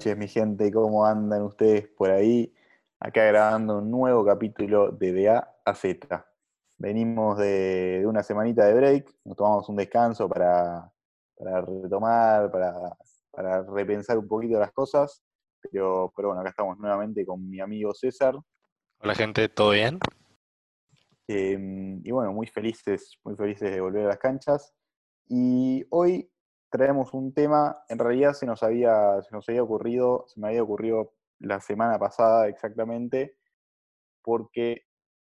noches, mi gente. ¿Cómo andan ustedes por ahí? Acá grabando un nuevo capítulo de De A a Z. Venimos de, una semanita de break, nos tomamos un descanso para, retomar, para, repensar un poquito las cosas. Pero, pero bueno, acá estamos nuevamente con mi amigo César. Hola gente, ¿todo bien? Em, y bueno, muy felices, muy felices de volver a las canchas. Y hoy traemos un tema, en realidad se nos había, se nos había ocurrido, se me había ocurrido la semana pasada exactamente, porque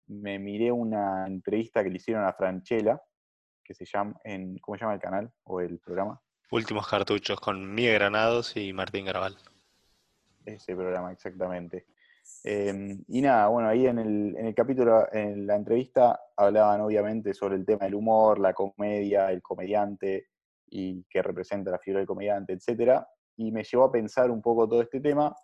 me miré una entrevista que le hicieron a Franchella, que se llama, en, ¿cómo se llama el canal o el programa? Últimos cartuchos con Miguel Granados y Martín Garabal. Ese programa, exactamente. Em, y nada, bueno, ahí en el, en el capítulo, en la entrevista, hablaban obviamente sobre el tema del humor, la comedia, el comediante, y que representa la figura del comediante, etc. Y me llevó a pensar un poco todo este tema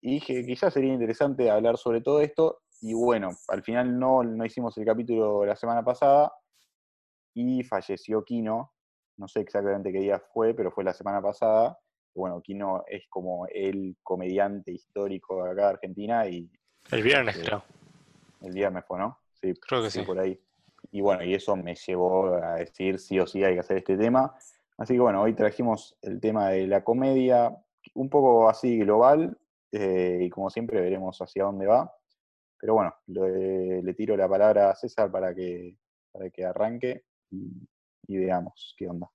y dije quizás sería interesante hablar sobre todo esto. Y bueno, al final no, no hicimos el capítulo la semana pasada y falleció Kino. No sé exactamente qué día fue, pero fue la semana pasada. Bueno, Kino es como el comediante histórico acá de Argentina y... El viernes, creo. El viernes fue, ¿no? Sí, creo que sí. Por ahí y bueno, y eso me llevó a decir sí o sí hay que hacer este tema. Así que bueno, hoy trajimos el tema de la comedia, un poco así global, eh, y como siempre veremos hacia dónde va. Pero bueno, le, tiro la palabra a César para que, para que arranque y, veamos qué onda.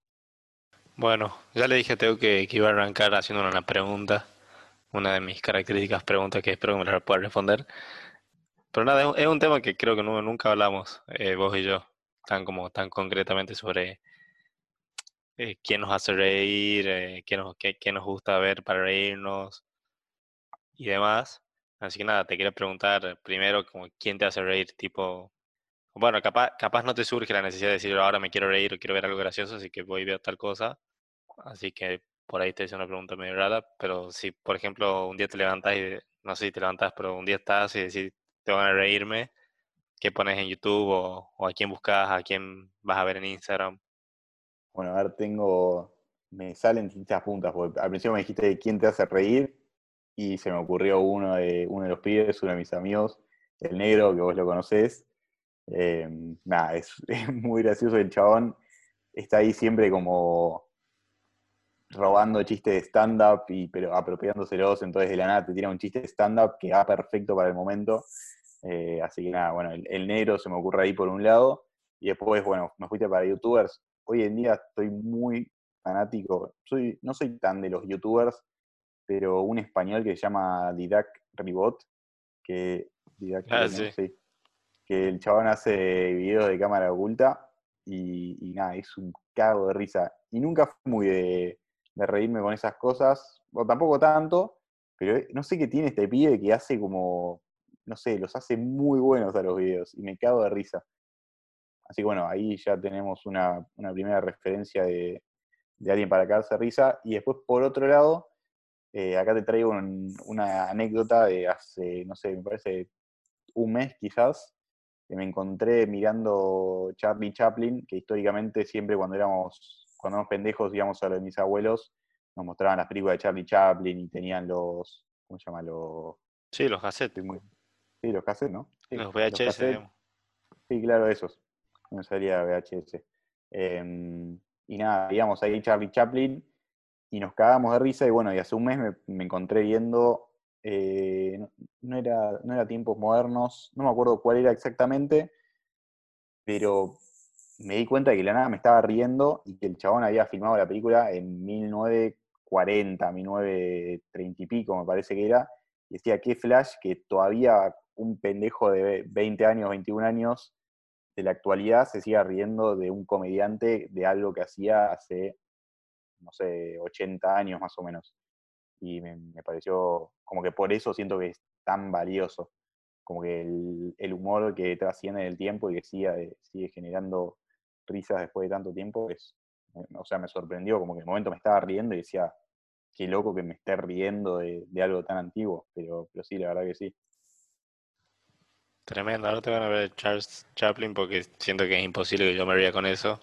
Bueno, ya le dije a Teo que, iba a arrancar haciendo una pregunta, una de mis características preguntas que espero que me la pueda responder. Pero nada, es un, tema que creo que nunca hablamos, eh, vos y yo, tan como tan concretamente sobre eh, quién nos hace reír, eh, qué, nos, qué, nos gusta ver para reírnos y demás. Así que nada, te quiero preguntar primero como quién te hace reír, tipo, bueno, capaz, capaz no te surge la necesidad de decir ahora me quiero reír o quiero ver algo gracioso, así que voy a ver tal cosa. Así que por ahí te hice una pregunta medio rara, pero si por ejemplo un día te levantas y, no sé si te levantas, pero un día estás y decís, te van a reírme, qué pones en YouTube o, a quién buscas, a quién vas a ver en Instagram. Bueno, a ver, tengo, me salen distintas puntas, porque al principio me dijiste quién te hace reír y se me ocurrió uno de, uno de los pibes, uno de mis amigos, el negro, que vos lo conocés. Em, nada, es, muy gracioso el chabón, está ahí siempre como robando chistes de stand-up, pero apropiándoselos, entonces de la nada te tira un chiste de stand-up que va perfecto para el momento. Eh, así que nada, bueno, el, negro se me ocurre ahí por un lado. Y después, bueno, me fuiste para youtubers. Hoy en día estoy muy fanático. Soy, no soy tan de los youtubers, pero un español que se llama Didac Ribot, que, ah, que el chabón hace videos de cámara oculta y, nada, es un cago de risa. Y nunca fui muy de, de reírme con esas cosas, o tampoco tanto, pero no sé qué tiene este pibe que hace como no sé, los hace muy buenos a los videos y me cago de risa. Así que bueno, ahí ya tenemos una, primera referencia de, alguien para cagarse de risa. Y después, por otro lado, eh, acá te traigo una anécdota de hace, no sé, me parece un mes quizás, que me encontré mirando Charlie Chaplin, que históricamente siempre cuando éramos, cuando éramos pendejos íbamos a lo de mis abuelos, nos mostraban las películas de Charlie Chaplin y tenían los, ¿cómo se llama? Los, sí, los cassettes. Sí, los cassettes, ¿no? los VHS, Sí, claro, esos. No salía VHS. Em, y nada, digamos, ahí Charlie Chaplin y nos cagamos de risa y bueno, y hace un mes me, encontré viendo, eh, no, era, no era tiempos modernos, no me acuerdo cuál era exactamente, pero me di cuenta de que la nada me estaba riendo y que el chabón había filmado la película en 1940, 1930 y pico, me parece que era, y decía, qué flash que todavía un pendejo de 20 años, 21 años de la actualidad se siga riendo de un comediante de algo que hacía hace, no sé, 80 años más o menos. Y me, pareció como que por eso siento que es tan valioso, como que el, humor que trasciende en el tiempo y que sigue, sigue generando risas después de tanto tiempo, es, o sea, me sorprendió, como que en el momento me estaba riendo y decía, qué loco que me esté riendo de, de algo tan antiguo, pero, pero sí, la verdad que sí. Tremendo, ahora te van a ver Charles Chaplin porque siento que es imposible que yo me ría con eso.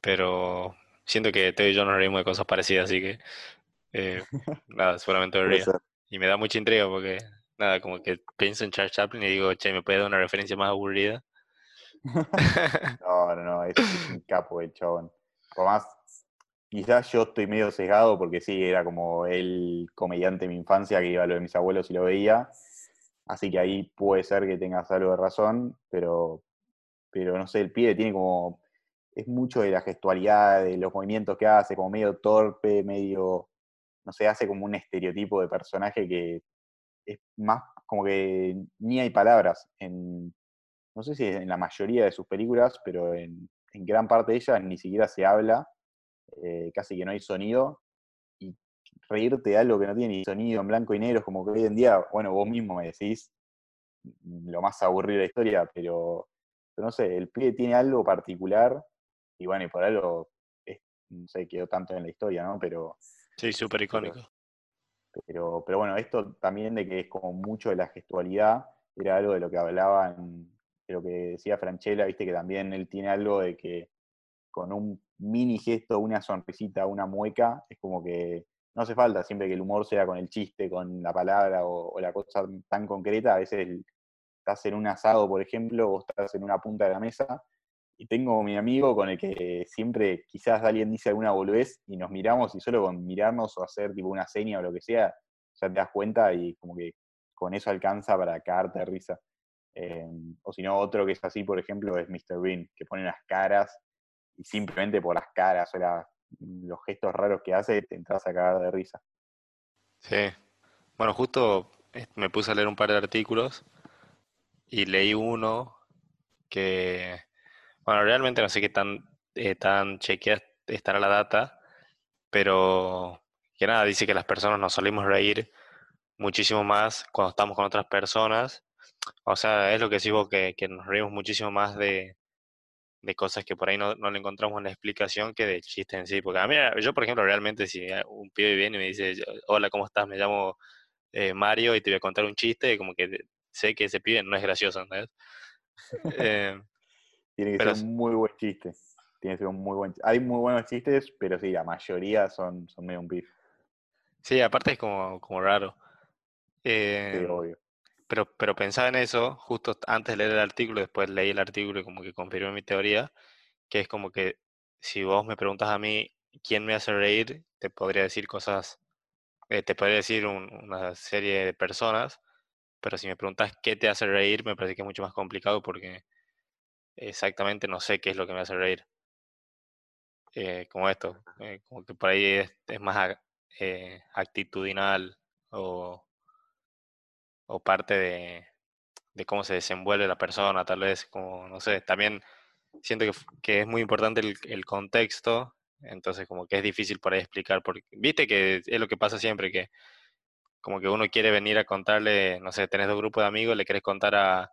Pero siento que Teo y yo nos reímos de cosas parecidas, así que Eh, nada, seguramente lo vería. Y me da mucha intriga porque, nada, como que pienso en Charles Chaplin y digo, che, ¿me puede dar una referencia más aburrida? no, no, no, es, un capo el chabón. Por más, quizás yo estoy medio sesgado porque sí, era como el comediante de mi infancia que iba a lo de mis abuelos y lo veía. Así que ahí puede ser que tengas algo de razón, pero, pero no sé, el pibe tiene como. Es mucho de la gestualidad, de los movimientos que hace, como medio torpe, medio. No sé, hace como un estereotipo de personaje que es más como que ni hay palabras. En, no sé si en la mayoría de sus películas, pero en, gran parte de ellas ni siquiera se habla, eh, casi que no hay sonido. Y reírte de algo que no tiene ni sonido en blanco y negro, es como que hoy en día, bueno, vos mismo me decís lo más aburrido de la historia, pero no sé, el pibe tiene algo particular y bueno, y por algo, no sé, quedó tanto en la historia, ¿no? Pero... Sí, súper icónico. Pero, pero, bueno, esto también de que es como mucho de la gestualidad, era algo de lo que hablaban, de lo que decía Franchella, viste que también él tiene algo de que con un mini gesto, una sonrisita, una mueca, es como que no hace falta siempre que el humor sea con el chiste, con la palabra o, la cosa tan concreta, a veces estás en un asado, por ejemplo, o estás en una punta de la mesa, y tengo mi amigo con el que siempre quizás alguien dice alguna boludez y nos miramos y solo con mirarnos o hacer tipo una seña o lo que sea, ya te das cuenta y como que con eso alcanza para cagarte de risa. Em, o si no, otro que es así, por ejemplo, es Mr. Bean, que pone unas caras y simplemente por las caras o los gestos raros que hace, te entras a cagar de risa. Sí. Bueno, justo me puse a leer un par de artículos y leí uno que, bueno, realmente no sé qué tan, eh, tan chequeada estará la data, pero que nada, dice que las personas nos solimos reír muchísimo más cuando estamos con otras personas. O sea, es lo que digo que, que nos reímos muchísimo más de, de cosas que por ahí no, no, le encontramos una explicación que del chiste en sí. Porque a mí, yo por ejemplo, realmente si un pibe viene y me dice, hola, ¿cómo estás? Me llamo eh, Mario y te voy a contar un chiste, como que sé que ese pibe no es gracioso, ¿entendés? Eh, Tiene que ser un muy buen chiste. Tiene que ser un muy buen Hay muy buenos chistes, pero sí, la mayoría son, son medio un pif. Sí, aparte es como, como raro. Eh, obvio. Pero, pero pensaba en eso, justo antes de leer el artículo, después leí el artículo y como que confirmé mi teoría, que es como que si vos me preguntas a mí quién me hace reír, te podría decir cosas, eh, te podría decir una serie de personas, pero si me preguntas qué te hace reír, me parece que es mucho más complicado porque exactamente no sé qué es lo que me hace reír. Eh, como esto, eh, como que por ahí es, más actitudinal o, o parte de, de, cómo se desenvuelve la persona, tal vez, como, no sé, también siento que, que es muy importante el, el, contexto, entonces como que es difícil por ahí explicar, porque viste que es lo que pasa siempre, que como que uno quiere venir a contarle, no sé, tenés dos grupos de amigos, le querés contar a,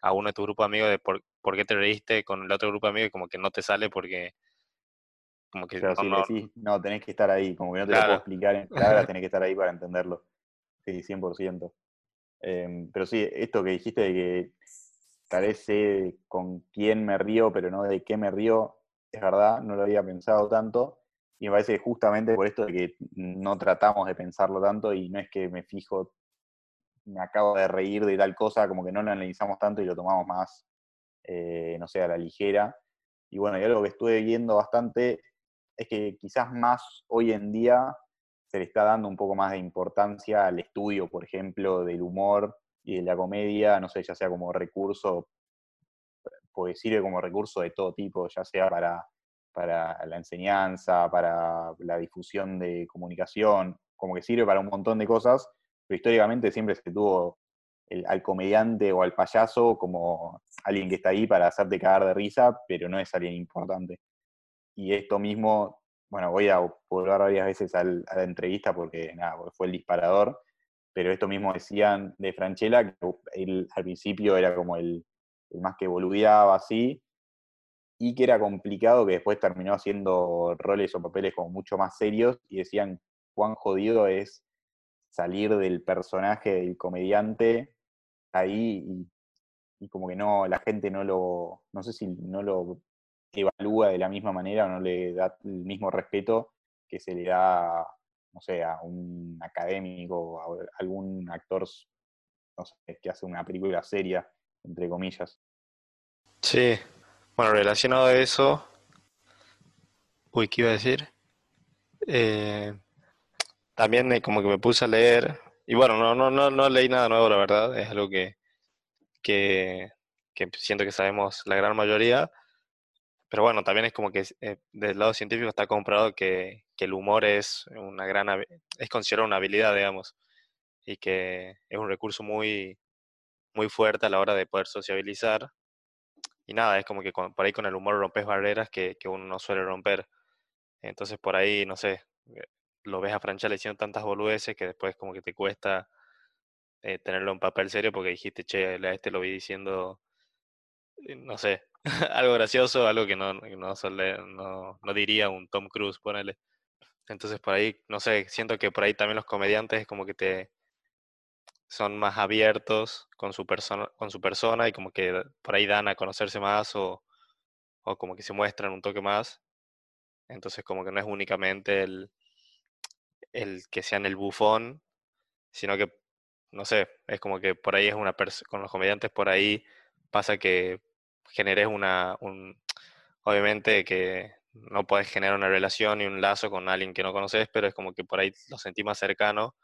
a uno de tus grupos de amigos de por, por, qué te reíste con el otro grupo de amigos y como que no te sale porque... Como que no, no, decís, no, tenés que estar ahí, como que no te lo puedo explicar en palabras, tenés que estar ahí para entenderlo. Sí, 100%. Em, pero sí, esto que dijiste de que tal vez sé con quién me río, pero no de qué me río, es verdad, no lo había pensado tanto. Y me parece justamente por esto de que no tratamos de pensarlo tanto y no es que me fijo, me acabo de reír de tal cosa, como que no lo analizamos tanto y lo tomamos más, eh, no sé, a la ligera. Y bueno, y algo que estuve viendo bastante es que quizás más hoy en día se le está dando un poco más de importancia al estudio, por ejemplo, del humor y de la comedia, no sé, ya sea como recurso, pues sirve como recurso de todo tipo, ya sea para para la enseñanza, para la difusión de comunicación, como que sirve para un montón de cosas, pero históricamente siempre se tuvo al comediante o al payaso como alguien que está ahí para hacerte cagar de risa, pero no es alguien importante. Y esto mismo, bueno, voy a volver varias veces a la entrevista porque, nada, fue el disparador, pero esto mismo decían de Franchella, que él al principio era como el, el más que boludeaba así, y que era complicado, que después terminó haciendo roles o papeles como mucho más serios y decían cuán jodido es salir del personaje del comediante ahí y, como que no, la gente no lo, no sé si no lo evalúa de la misma manera o no le da el mismo respeto que se le da, no sé, a un académico, a algún actor, no sé, que hace una película seria, entre comillas. Sí, bueno, relacionado a eso, uy, ¿qué iba a decir? Eh, también eh, como que me puse a leer, y bueno, no, no, no, no leí nada nuevo, la verdad, es algo que, que, que siento que sabemos la gran mayoría, pero bueno, también es como que eh, del lado científico está comprobado que, el humor es una gran es considerado una habilidad, digamos, y que es un recurso muy, muy fuerte a la hora de poder sociabilizar. Y nada, es como que por ahí con el humor rompes barreras que, que uno no suele romper. Entonces por ahí, no sé, eh, lo ves a Franchella diciendo tantas boludeces que después como que te cuesta eh, tenerlo en papel serio porque dijiste, che, a este lo vi diciendo, no sé, algo gracioso, algo que no, no, no, diría un Tom Cruise, ponele. Entonces por ahí, no sé, siento que por ahí también los comediantes como que te son más abiertos con su persona, con su persona y como que por ahí dan a conocerse más o, o como que se muestran un toque más. Entonces como que no es únicamente el, el que sean el bufón, sino que, no sé, es como que por ahí es una con los comediantes por ahí pasa que generes una, un, obviamente que no puedes generar una relación y un lazo con alguien que no conoces, pero es como que por ahí lo sentís más cercano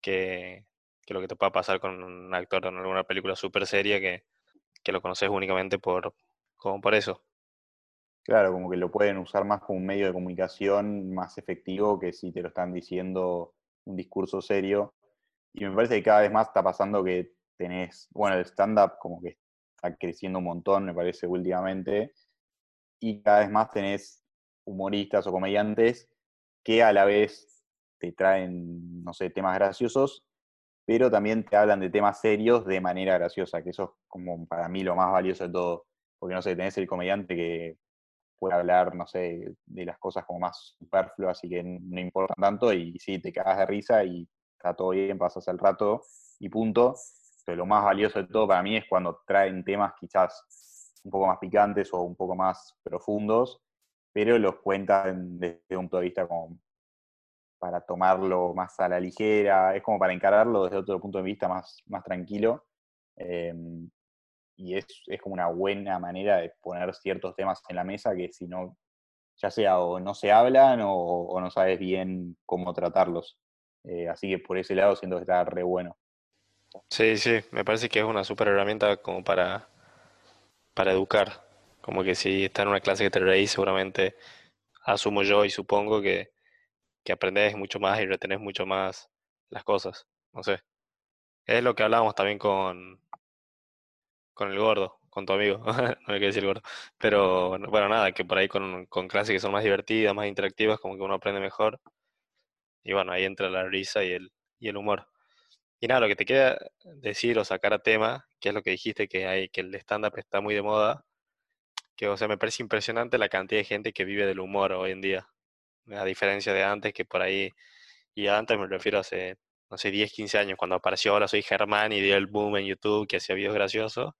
que, lo que te pueda pasar con un actor en alguna película súper seria que, que, lo conoces únicamente por, como por eso. Claro, como que lo pueden usar más como un medio de comunicación más efectivo que si te lo están diciendo un discurso serio. Y me parece que cada vez más está pasando que tenés, bueno, el stand-up como que creciendo un montón, me parece, últimamente, y cada vez más tenés humoristas o comediantes que a la vez te traen, no sé, temas graciosos, pero también te hablan de temas serios de manera graciosa, que eso es como para mí lo más valioso de todo. Porque no sé, tenés el comediante que puede hablar, no sé, de las cosas como más superfluas y que no importan tanto, y sí, te cagas de risa y está todo bien, pasas el rato y punto. Lo más valioso de todo para mí es cuando traen temas quizás un poco más picantes o un poco más profundos, pero los cuentan desde un punto de vista como para tomarlo más a la ligera, es como para encararlo desde otro punto de vista más, más tranquilo. Em, y es, es, como una buena manera de poner ciertos temas en la mesa que si no, ya sea o no se hablan o, no sabes bien cómo tratarlos. Eh, así que por ese lado siento que está re bueno. Sí, sí, me parece que es una super herramienta como para, para educar. Como que si está en una clase que te reís, seguramente asumo yo y supongo que, que aprendes mucho más y retenés mucho más las cosas. No sé. Es lo que hablábamos también con, con el gordo, con tu amigo, no hay que decir gordo. Pero bueno, nada, que por ahí con, con clases que son más divertidas, más interactivas, como que uno aprende mejor. Y bueno, ahí entra la risa y el, y el humor. Y nada, lo que te queda decir o sacar a tema, que es lo que dijiste, que hay, que el stand-up está muy de moda, que o sea, me parece impresionante la cantidad de gente que vive del humor hoy en día. A diferencia de antes, que por ahí, y antes me refiero a hace, no sé, 10, 15 años, cuando apareció Hola, soy Germán y dio el boom en YouTube, que hacía videos graciosos.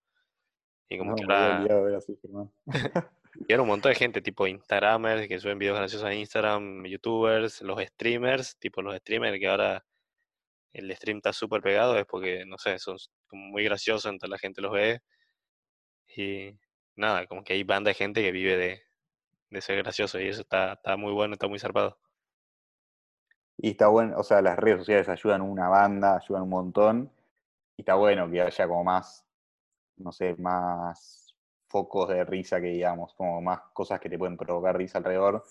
Y como que ahora... y era un montón de gente, tipo Instagramers, que suben videos graciosos a Instagram, YouTubers, los streamers, tipo los streamers que ahora el stream está súper pegado, es porque, no sé, son muy graciosos, entonces la gente los ve. Y nada, como que hay banda de gente que vive de, de ser gracioso y eso está, está muy bueno, está muy zarpado. Y está bueno, o sea, las redes sociales ayudan una banda, ayudan un montón. Y está bueno que haya como más no sé, más focos de risa que digamos, como más cosas que te pueden provocar risa alrededor,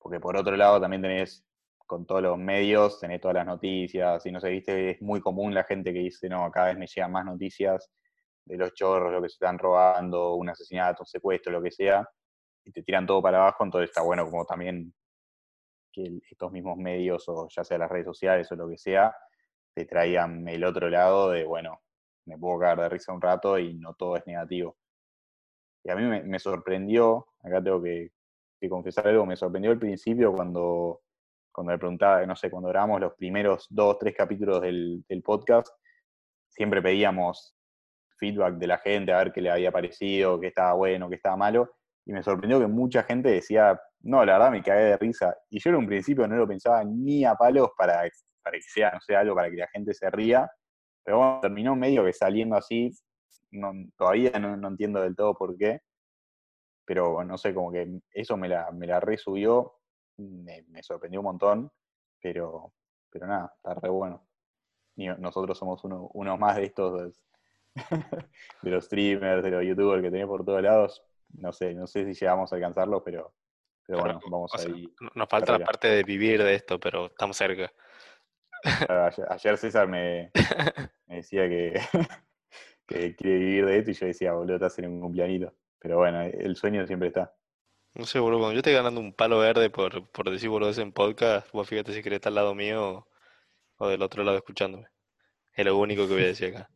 porque por otro lado también tenés con todos los medios, tenés todas las noticias, y no sé, viste, es muy común la gente que dice, no, cada vez me llegan más noticias de los chorros, lo que se están robando, un asesinato, un secuestro, lo que sea, y te tiran todo para abajo, entonces está bueno como también que estos mismos medios, o ya sea las redes sociales o lo que sea, te traigan el otro lado de, bueno, me puedo caer de risa un rato y no todo es negativo. Y a mí me, sorprendió, acá tengo que, confesar algo, me sorprendió al principio cuando, cuando me preguntaba, no sé, cuando grabamos los primeros dos, tres capítulos del, podcast, siempre pedíamos feedback de la gente, a ver qué le había parecido, qué estaba bueno, qué estaba malo, y me sorprendió que mucha gente decía, no, la verdad me cagué de risa. Y yo en un principio no lo pensaba ni a palos para, para que sea, no sé, algo para que la gente se ría. Pero bueno, terminó medio que saliendo así. Todavía no, entiendo del todo por qué. Pero no sé, como que eso me la, me la resubió. Me, me sorprendió un montón. Pero, pero nada, está re bueno. Y nosotros somos uno, uno más de estos de los streamers, de los youtubers que tenés por todos lados. No sé, no sé si llegamos a alcanzarlo, pero, pero, bueno, vamos a ir. Nos falta la parte de vivir de esto, pero estamos cerca. Ayer, César me, decía que, que, quiere vivir de esto y yo decía, boludo, te hacen un cumpleañito. Pero bueno, el sueño siempre está. No sé, boludo, cuando yo estoy ganando un palo verde por, por decir boludo en podcast, vos fíjate si querés estar al lado mío o del otro lado escuchándome. Es lo único que voy a decir acá.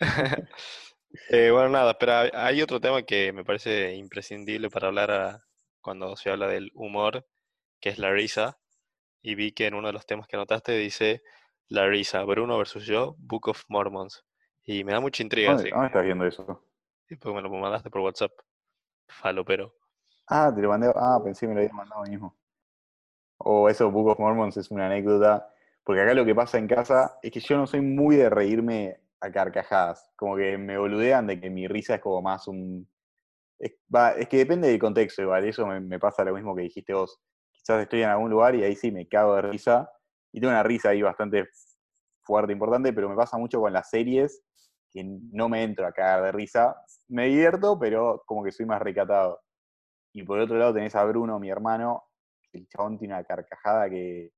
Eh, bueno, nada, pero hay otro tema que me parece imprescindible para hablar cuando se habla del humor, que es la risa. Y vi que en uno de los temas que anotaste dice la risa, Bruno versus yo, Book of Mormons. Y me da mucha intriga. ¿Dónde, estás viendo eso? Y pues me lo mandaste por WhatsApp. Falo, pero. Ah, te lo mandé. Ah, pensé que me lo habías mandado mismo. O eso, Book of Mormons es una anécdota. Porque acá lo que pasa en casa es que yo no soy muy de reírme a carcajadas. Como que me boludean de que mi risa es como más un. Es, que depende del contexto, igual. Eso me, pasa lo mismo que dijiste vos. Quizás estoy en algún lugar y ahí sí me cago de risa. Y tengo una risa ahí bastante fuerte, importante, pero me pasa mucho con las series que no me entro a cagar de risa. Me divierto, pero como que soy más recatado. Y por otro lado tenés a Bruno, mi hermano, el chabón tiene una carcajada que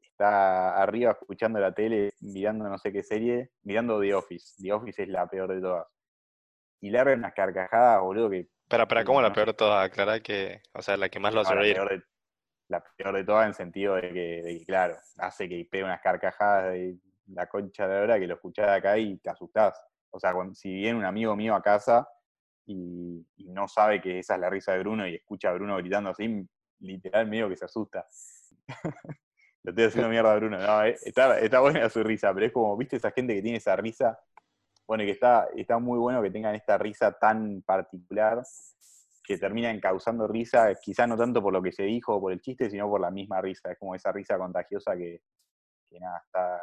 está arriba escuchando la tele, mirando no sé qué serie, mirando The Office. The Office es la peor de todas. Y le unas carcajadas, boludo, que... Pero, pero, ¿cómo la peor de todas? Aclara que, o sea, la que más lo hace reír. La peor, de, todas en sentido de que, claro, hace que pegue unas carcajadas de la concha de la hora que lo escuchás acá y te asustás. O sea, si viene un amigo mío a casa y, y, no sabe que esa es la risa de Bruno y escucha a Bruno gritando así, literal medio que se asusta. Lo estoy haciendo mierda, Bruno. No, eh, está, está buena su risa, pero es como, ¿viste esa gente que tiene esa risa? Bueno, que está, está muy bueno que tengan esta risa tan particular que terminan causando risa, quizás no tanto por lo que se dijo o por el chiste, sino por la misma risa. Es como esa risa contagiosa que, que nada, está,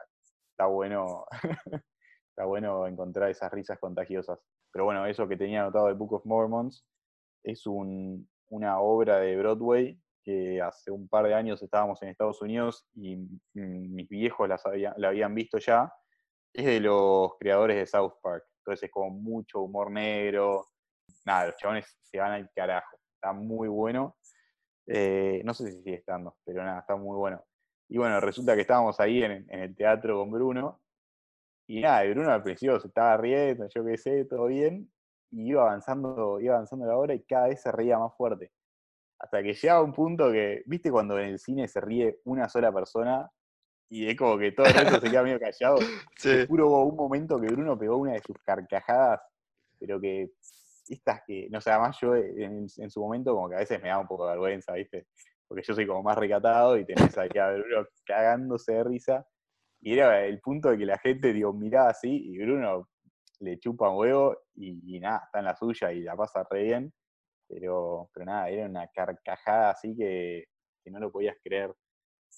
está bueno. está bueno encontrar esas risas contagiosas. Pero bueno, eso que tenía anotado de Book of Mormons es un, una obra de Broadway que hace un par de años estábamos en Estados Unidos y mis viejos la habían visto ya, es de los creadores de South Park. Entonces es como mucho humor negro. Nada, los chabones se van al carajo. Está muy bueno. Eh, no sé si sigue estando, pero nada, está muy bueno. Y bueno, resulta que estábamos ahí en, el teatro con Bruno. Y nada, Bruno al principio se estaba riendo, yo qué sé, todo bien. Y iba avanzando, iba avanzando la hora y cada vez se reía más fuerte. Hasta que llega un punto que, ¿viste cuando en el cine se ríe una sola persona y es como que todo el resto se queda medio callado? Sí. Puro hubo un momento que Bruno pegó una de sus carcajadas, pero que estas que, no sé, además yo en, su momento como que a veces me da un poco de vergüenza, ¿viste? Porque yo soy como más recatado y tenés ahí a Bruno cagándose de risa. Y era el punto de que la gente, digo, miraba así y Bruno le chupa un huevo y, y nada, está en la suya y la pasa re bien. Pero, pero nada, era una carcajada así que, no lo podías creer.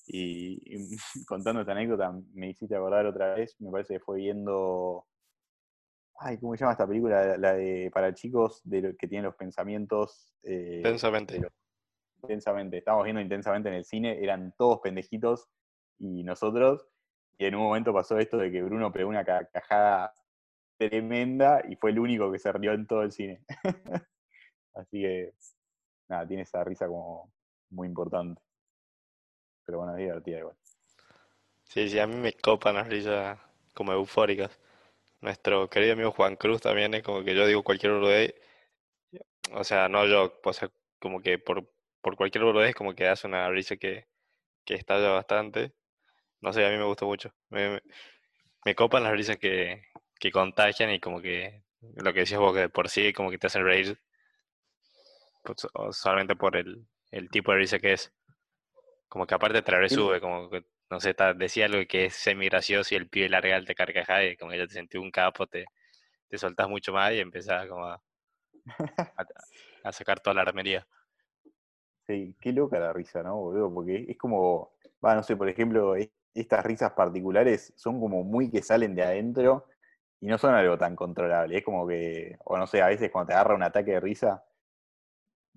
Y, contando esta anécdota, me hiciste acordar otra vez, me parece que fue viendo. Ay, ¿cómo se llama esta película? La de para chicos de que tienen los pensamientos. Eh, intensamente. intensamente. Estábamos viendo intensamente en el cine, eran todos pendejitos y nosotros. Y en un momento pasó esto de que Bruno pegó una carcajada tremenda y fue el único que se rió en todo el cine. Así que, nada, tiene esa risa como muy importante. Pero bueno, es divertida igual. Sí, sí, a mí me copan las risas como eufóricas. Nuestro querido amigo Juan Cruz también es como que yo digo cualquier boludez, o sea, no yo, o sea, como que por, por cualquier boludez como que hace una risa que, que estalla bastante. No sé, a mí me gusta mucho. Me, me, copan las risas que, que contagian y como que lo que decías vos, que por sí como que te hacen reír pues, solamente por el, tipo de risa que es. Como que aparte te la resube, como que, no sé, decía algo que es semi gracioso y el pibe larga te carcajada y como que ya te sentí un capo, te, te soltás mucho más y empezás como a, a, sacar toda la armería. Sí, qué loca la risa, ¿no, boludo? Porque es como, va, no sé, por ejemplo, estas risas particulares son como muy que salen de adentro y no son algo tan controlable. Es como que, o no sé, a veces cuando te agarra un ataque de risa,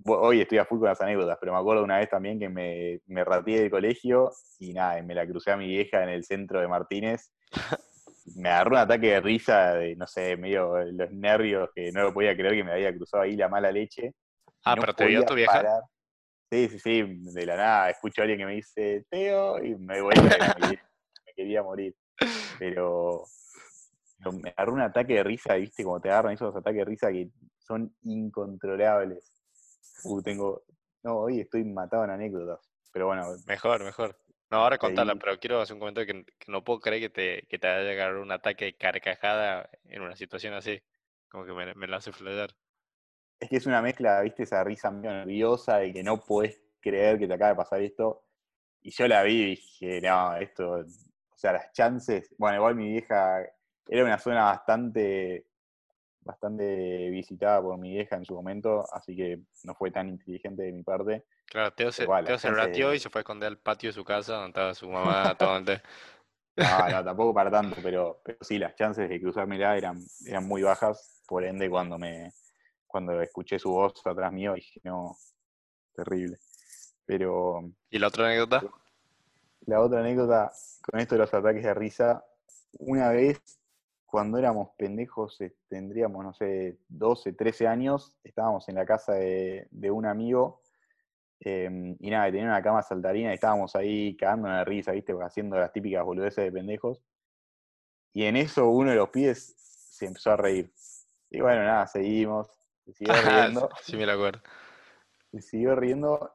hoy estoy a full con las anécdotas, pero me acuerdo una vez también que me, me rateé del colegio y nada, me la crucé a mi vieja en el centro de Martínez. me agarró un ataque de risa, de no sé, medio los nervios, que no lo podía creer que me había cruzado ahí la mala leche. Ah, pero te vio tu vieja. Sí, sí, sí, de la nada escucho a alguien que me dice Teo y me voy a me, me quería morir. Pero, me agarró un ataque de risa, viste, como te agarran esos ataques de risa que son incontrolables. Uh, tengo. No, hoy estoy matado en anécdotas. Pero bueno. Mejor, mejor. No, ahora contarla, pero quiero hacer un comentario que, no puedo creer que te, que te haya llegado un ataque de carcajada en una situación así. Como que me, me lo hace flashear. Es que es una mezcla, viste, esa risa medio nerviosa de que no puedes creer que te acaba de pasar esto. Y yo la vi y dije, no, esto. O sea, las chances. Bueno, igual mi vieja. Era una zona bastante bastante visitada por mi vieja en su momento, así que no fue tan inteligente de mi parte. Claro, Teo se, Teo se ratió y se fue a esconder al patio de su casa donde estaba su mamá. todo no, no, tampoco para tanto, pero, pero sí, las chances de cruzármela eran, eran muy bajas, por ende cuando me cuando escuché su voz atrás mío dije, no, terrible. Pero... ¿Y la otra anécdota? La otra anécdota, con esto de los ataques de risa, una vez cuando éramos pendejos, eh, tendríamos, no sé, 12, 13 años, estábamos en la casa de, un amigo, em, y nada, tenía una cama saltarina y estábamos ahí cagando en la risa, ¿viste? Haciendo las típicas boludeces de pendejos. Y en eso uno de los pies se empezó a reír. Y bueno, nada, seguimos, se siguió riendo. sí, me lo acuerdo. Se siguió riendo,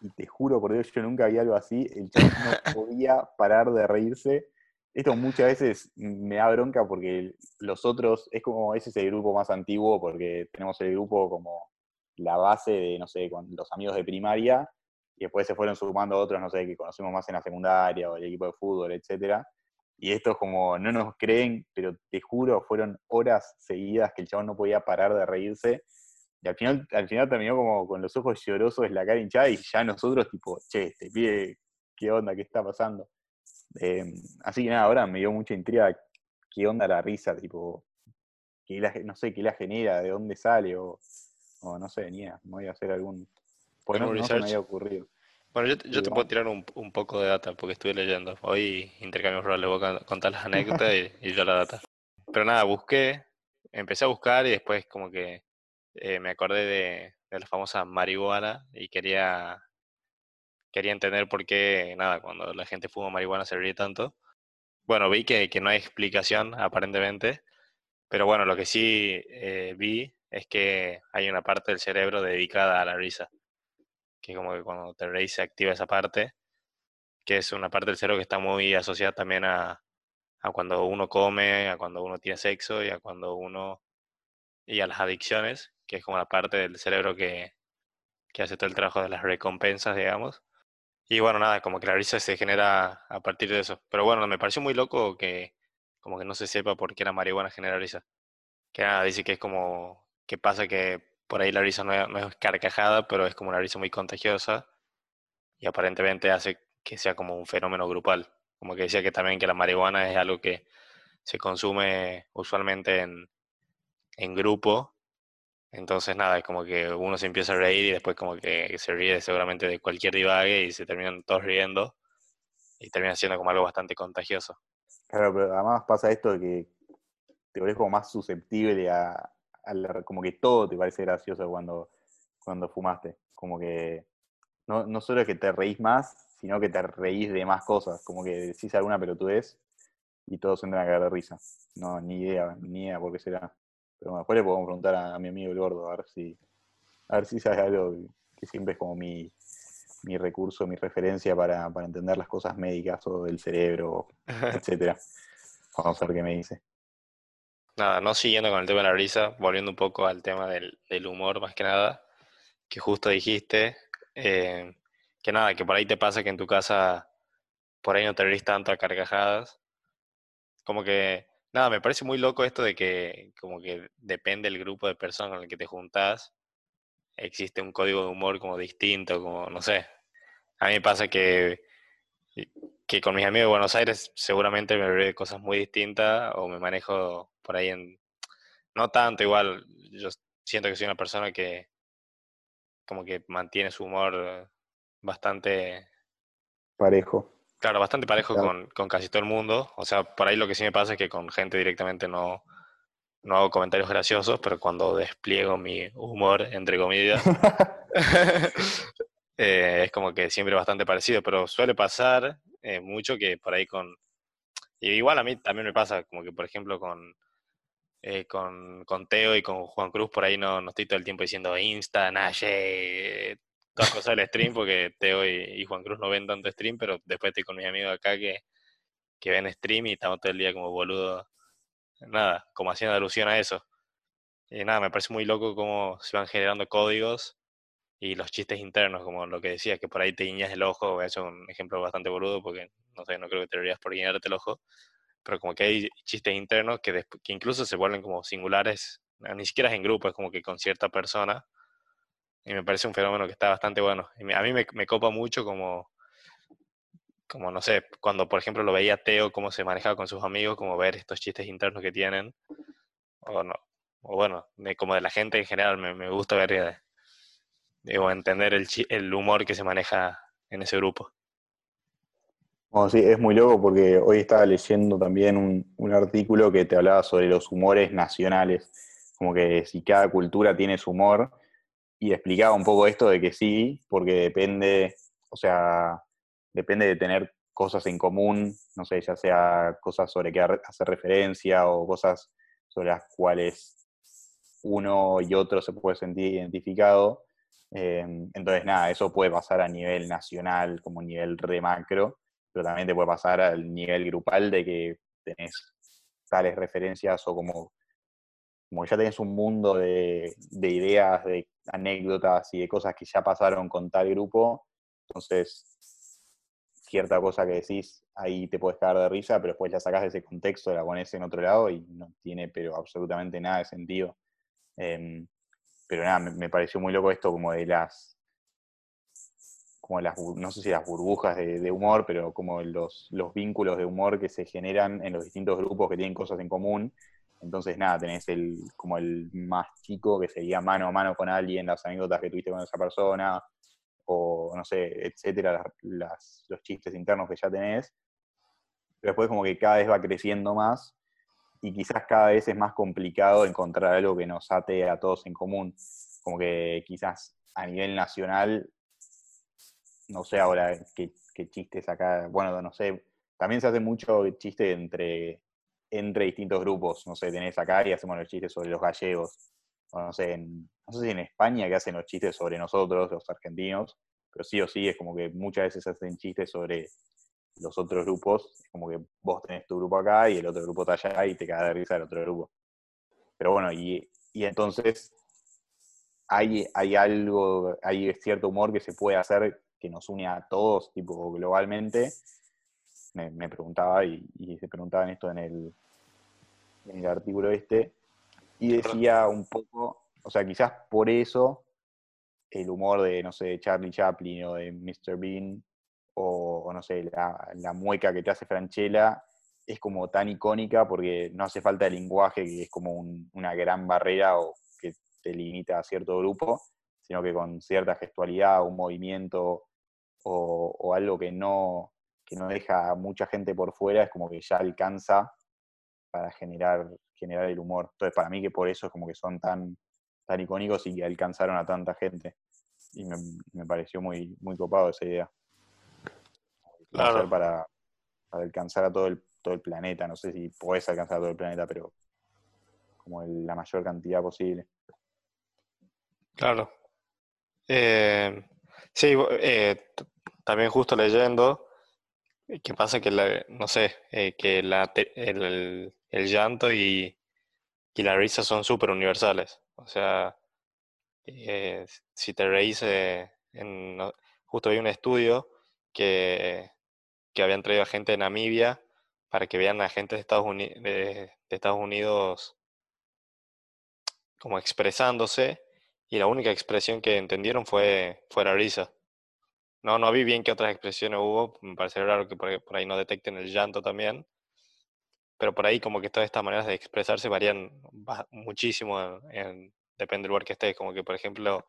y te juro por Dios, yo nunca vi algo así, el chabón no podía parar de reírse esto muchas veces me da bronca porque los otros, es como, ese es el grupo más antiguo porque tenemos el grupo como la base de, no sé, con los amigos de primaria, y después se fueron sumando otros, no sé, que conocemos más en la secundaria o el equipo de fútbol, etcétera. Y estos como no nos creen, pero te juro, fueron horas seguidas que el chabón no podía parar de reírse. Y al final, al final terminó como con los ojos llorosos, la cara hinchada, y ya nosotros tipo, che, este pide, ¿qué onda? ¿Qué está pasando? Em, así que nada, ahora me dio mucha intriga qué onda la risa, tipo, qué la, no sé qué la genera, de dónde sale, o, no sé, ni idea, voy a hacer algún... Porque no, se me había ocurrido. Bueno, yo, te puedo tirar un, poco de data porque estuve leyendo. Hoy intercambio roles, voy a contar las anécdotas y, yo la data. Pero nada, busqué, empecé a buscar y después como que eh, me acordé de, de la famosa marihuana y quería quería entender por qué, nada, cuando la gente fuma marihuana se ríe tanto. Bueno, vi que, que no hay explicación aparentemente, pero bueno, lo que sí eh, vi es que hay una parte del cerebro dedicada a la risa, que como que cuando te reís se activa esa parte, que es una parte del cerebro que está muy asociada también a, a cuando uno come, a cuando uno tiene sexo y a cuando uno y a las adicciones, que es como la parte del cerebro que, que hace todo el trabajo de las recompensas, digamos. Y bueno, nada, como que la risa se genera a partir de eso. Pero bueno, me pareció muy loco que como que no se sepa por qué la marihuana genera risa. Que nada, dice que es como, que pasa que por ahí la risa no es, carcajada, pero es como una risa muy contagiosa y aparentemente hace que sea como un fenómeno grupal. Como que decía que también que la marihuana es algo que se consume usualmente en, en grupo entonces, nada, es como que uno se empieza a reír y después como que se ríe seguramente de cualquier divague y se terminan todos riendo y termina siendo como algo bastante contagioso. Claro, pero además pasa esto de que te vuelves como más susceptible a, como que todo te parece gracioso cuando, cuando fumaste. Como que no, no solo es que te reís más, sino que te reís de más cosas. Como que decís alguna pelotudez y todos entran a caer de risa. No, ni idea, ni idea por qué será. Pero después le podemos preguntar a, mi amigo el gordo, a ver si, a ver si sabe algo que siempre es como mi, mi recurso, mi referencia para, para, entender las cosas médicas o del cerebro, etcétera. Vamos a ver qué me dice. Nada, no siguiendo con el tema de la risa, volviendo un poco al tema del, humor más que nada, que justo dijiste, eh, que nada, que por ahí te pasa que en tu casa por ahí no te reís tanto a carcajadas. Como que nada, me parece muy loco esto de que como que depende del grupo de personas con el que te juntás, existe un código de humor como distinto, como, no sé. A mí me pasa que, que con mis amigos de Buenos Aires seguramente me veré cosas muy distintas o me manejo por ahí en... No tanto igual, yo siento que soy una persona que como que mantiene su humor bastante... Parejo. Claro, bastante parejo con, con, casi todo el mundo. O sea, por ahí lo que sí me pasa es que con gente directamente no, no hago comentarios graciosos, pero cuando despliego mi humor, entre comillas, eh, es como que siempre bastante parecido. Pero suele pasar eh, mucho que por ahí con... igual a mí también me pasa, como que por ejemplo con, eh, con, con, Teo y con Juan Cruz, por ahí no, no estoy todo el tiempo diciendo Insta, Naye, todas cosas del stream, porque Teo y, Juan Cruz no ven tanto stream, pero después estoy con mis amigos acá que, que ven stream y estamos todo el día como boludo, nada, como haciendo alusión a eso. Y nada, me parece muy loco cómo se van generando códigos y los chistes internos, como lo que decía, que por ahí te guiñas el ojo, eso es un ejemplo bastante boludo, porque no sé, no creo que te deberías por guiñarte el ojo, pero como que hay chistes internos que, que incluso se vuelven como singulares, ni siquiera es en grupo, es como que con cierta persona, y me parece un fenómeno que está bastante bueno. a mí me, copa mucho como, como, no sé, cuando por ejemplo lo veía Teo, cómo se manejaba con sus amigos, como ver estos chistes internos que tienen, o, no, o bueno, como de la gente en general, me, gusta ver, eh, digo, entender el, el humor que se maneja en ese grupo. Sí, es muy loco porque hoy estaba leyendo también un, un, artículo que te hablaba sobre los humores nacionales, como que si cada cultura tiene su humor, y explicaba un poco esto de que sí, porque depende, o sea, depende de tener cosas en común, no sé, ya sea cosas sobre que hacer referencia o cosas sobre las cuales uno y otro se puede sentir identificado. Em, entonces, nada, eso puede pasar a nivel nacional, como nivel re macro, pero también te puede pasar al nivel grupal de que tenés tales referencias o como como ya tenés un mundo de, ideas, de anécdotas y de cosas que ya pasaron con tal grupo, entonces cierta cosa que decís, ahí te puedes caer de risa, pero después la sacás de ese contexto, la pones en otro lado y no tiene pero absolutamente nada de sentido. Em, pero nada, me, pareció muy loco esto como de las, como las, no sé si las burbujas de, humor, pero como los, los vínculos de humor que se generan en los distintos grupos que tienen cosas en común entonces, nada, tenés el, como el más chico que sería mano a mano con alguien, las anécdotas que tuviste con esa persona, o no sé, etcétera, las, los chistes internos que ya tenés. Pero después, como que cada vez va creciendo más y quizás cada vez es más complicado encontrar algo que nos ate a todos en común. Como que quizás a nivel nacional, no sé ahora qué, chistes acá, bueno, no sé, también se hace mucho chiste entre entre distintos grupos. No sé, tenés acá y hacemos los chistes sobre los gallegos. O no sé, no sé si en España que hacen los chistes sobre nosotros, los argentinos, pero sí o sí es como que muchas veces hacen chistes sobre los otros grupos. Es como que vos tenés tu grupo acá y el otro grupo está allá y te caga de risa el otro grupo. Pero bueno, y, entonces hay, hay algo, hay cierto humor que se puede hacer que nos une a todos, tipo globalmente, me, preguntaba y, se preguntaban esto en el, en el artículo este, y decía un poco, o sea, quizás por eso el humor de, no sé, Charlie Chaplin o de Mr. Bean, o, no sé, la, mueca que te hace Franchella, es como tan icónica porque no hace falta el lenguaje, que es como una gran barrera o que te limita a cierto grupo, sino que con cierta gestualidad, un movimiento o algo que no, que no deja a mucha gente por fuera, es como que ya alcanza para generar, generar el humor. Entonces, para mí que por eso es como que son tan, tan icónicos y que alcanzaron a tanta gente. Y me, pareció muy, muy copado esa idea. Claro. Para, para, alcanzar a todo el, todo el planeta. No sé si podés alcanzar a todo el planeta, pero como la mayor cantidad posible. Claro. Eh, sí, eh, también justo leyendo, ¿Qué pasa? Que, la, no sé, eh, que la, el, el, llanto y, y, la risa son súper universales. O sea, eh, si te reís, eh, en, justo hay un estudio que, que habían traído a gente de Namibia para que vean a gente de Estados Unidos, como expresándose y la única expresión que entendieron fue, fue la risa. No, no vi bien qué otras expresiones hubo, me parece raro que por ahí, no detecten el llanto también, pero por ahí como que todas estas maneras de expresarse varían muchísimo, en, depende del lugar que estés, como que por ejemplo,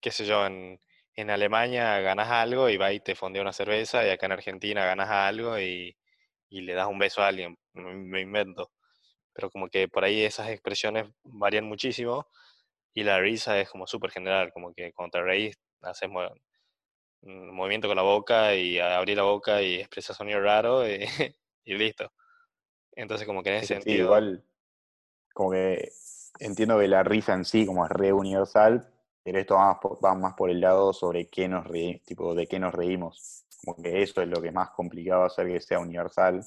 qué sé yo, en, en Alemania ganas algo y va y te fondea una cerveza, y acá en Argentina ganas algo y, y le das un beso a alguien, me invento. Pero como que por ahí esas expresiones varían muchísimo y la risa es como súper general, como que cuando te reís haces un movimiento con la boca y abrir la boca y expresas sonido raro y, listo. Entonces como que en ese sentido... igual, como que entiendo que la risa en sí como es re universal, pero esto va más por, va más por el lado sobre qué nos reímos, tipo de qué nos reímos. Como que eso es lo que es más complicado hacer que sea universal,